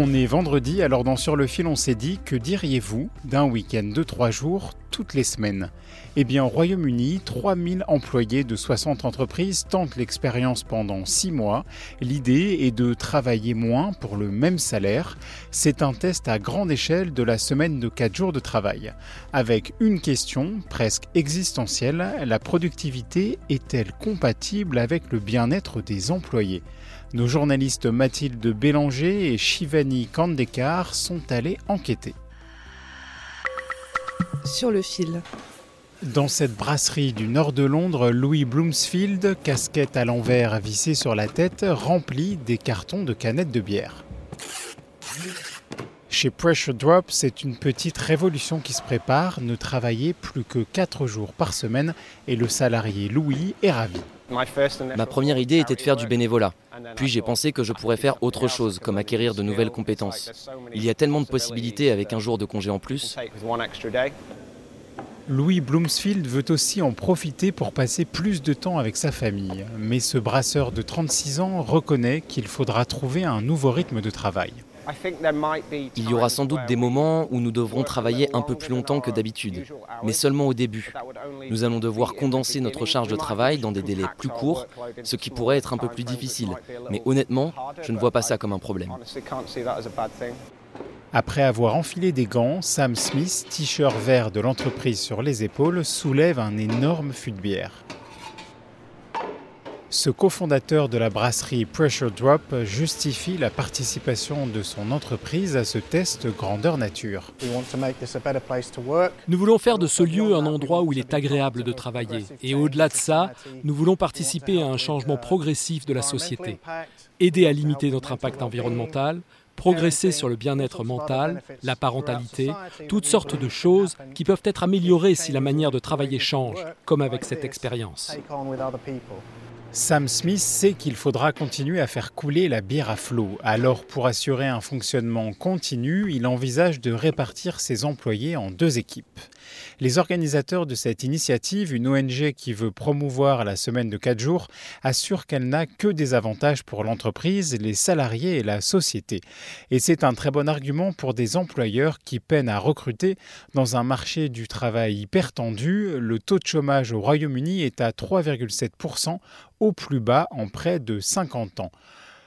On est vendredi, alors dans Sur le fil, on s'est dit que diriez-vous d'un week-end de 3 jours toutes les semaines? Eh bien, au Royaume-Uni, 3000 employés de 60 entreprises tentent l'expérience pendant 6 mois. L'idée est de travailler moins pour le même salaire. C'est un test à grande échelle de la semaine de 4 jours de travail. Avec une question presque existentielle, la productivité est-elle compatible avec le bien-être des employés? Nos journalistes Mathilde Bélanger et Shivani Kandekar sont allés enquêter. Sur le fil. Dans cette brasserie du nord de Londres, Louis Bloomsfield, casquette à l'envers vissée sur la tête, remplit des cartons de canettes de bière. Chez Pressure Drop, c'est une petite révolution qui se prépare, ne travailler plus que 4 jours par semaine et le salarié Louis est ravi. Ma première idée était de faire du bénévolat. Puis j'ai pensé que je pourrais faire autre chose, comme acquérir de nouvelles compétences. Il y a tellement de possibilités avec un jour de congé en plus. Louis Bloomsfield veut aussi en profiter pour passer plus de temps avec sa famille. Mais ce brasseur de 36 ans reconnaît qu'il faudra trouver un nouveau rythme de travail. Il y aura sans doute des moments où nous devrons travailler un peu plus longtemps que d'habitude, mais seulement au début. Nous allons devoir condenser notre charge de travail dans des délais plus courts, ce qui pourrait être un peu plus difficile. Mais honnêtement, je ne vois pas ça comme un problème. Après avoir enfilé des gants, Sam Smith, t-shirt vert de l'entreprise sur les épaules, soulève un énorme fût de bière. Ce cofondateur de la brasserie Pressure Drop justifie la participation de son entreprise à ce test grandeur nature. Nous voulons faire de ce lieu un endroit où il est agréable de travailler. Et au-delà de ça, nous voulons participer à un changement progressif de la société. Aider à limiter notre impact environnemental, progresser sur le bien-être mental, la parentalité, toutes sortes de choses qui peuvent être améliorées si la manière de travailler change, comme avec cette expérience. Sam Smith sait qu'il faudra continuer à faire couler la bière à flot. Alors, pour assurer un fonctionnement continu, il envisage de répartir ses employés en deux équipes. Les organisateurs de cette initiative, une ONG qui veut promouvoir la semaine de 4 jours, assurent qu'elle n'a que des avantages pour l'entreprise, les salariés et la société. Et c'est un très bon argument pour des employeurs qui peinent à recruter dans un marché du travail hyper tendu. Le taux de chômage au Royaume-Uni est à 3,7%, au plus bas en près de 50 ans.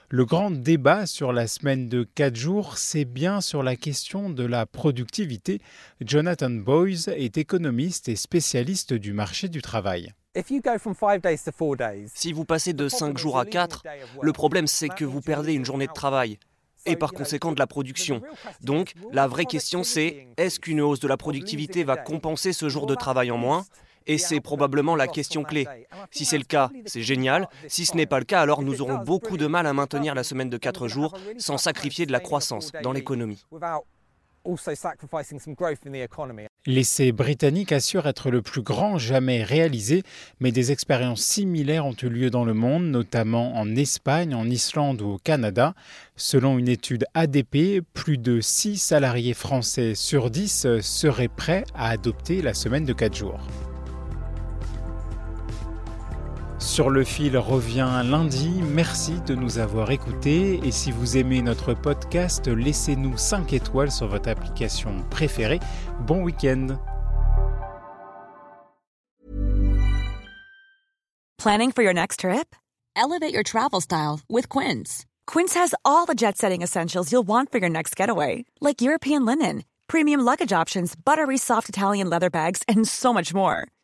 Le grand débat sur la semaine de 4 jours, c'est bien sur la question de la productivité. Jonathan Boyes est économiste et spécialiste du marché du travail. Si vous passez de 5 jours à 4, le problème c'est que vous perdez une journée de travail et par conséquent de la production. Donc la vraie question c'est est-ce qu'une hausse de la productivité va compenser ce jour de travail en moins? Et c'est probablement la question clé. Si c'est le cas, c'est génial. Si ce n'est pas le cas, alors nous aurons beaucoup de mal à maintenir la semaine de 4 jours sans sacrifier de la croissance dans l'économie. L'essai britannique assure être le plus grand jamais réalisé, mais des expériences similaires ont eu lieu dans le monde, notamment en Espagne, en Islande ou au Canada. Selon une étude ADP, plus de 6 salariés français sur 10 seraient prêts à adopter la semaine de 4 jours. Sur le fil revient lundi. Merci de nous avoir écoutés. Et si vous aimez notre podcast, laissez-nous 5 étoiles sur votre application préférée. Bon week-end. Planning for your next trip? Elevate your travel style with Quince. Quince has all the jet setting essentials you'll want for your next getaway, like European linen, premium luggage options, buttery soft Italian leather bags, and so much more.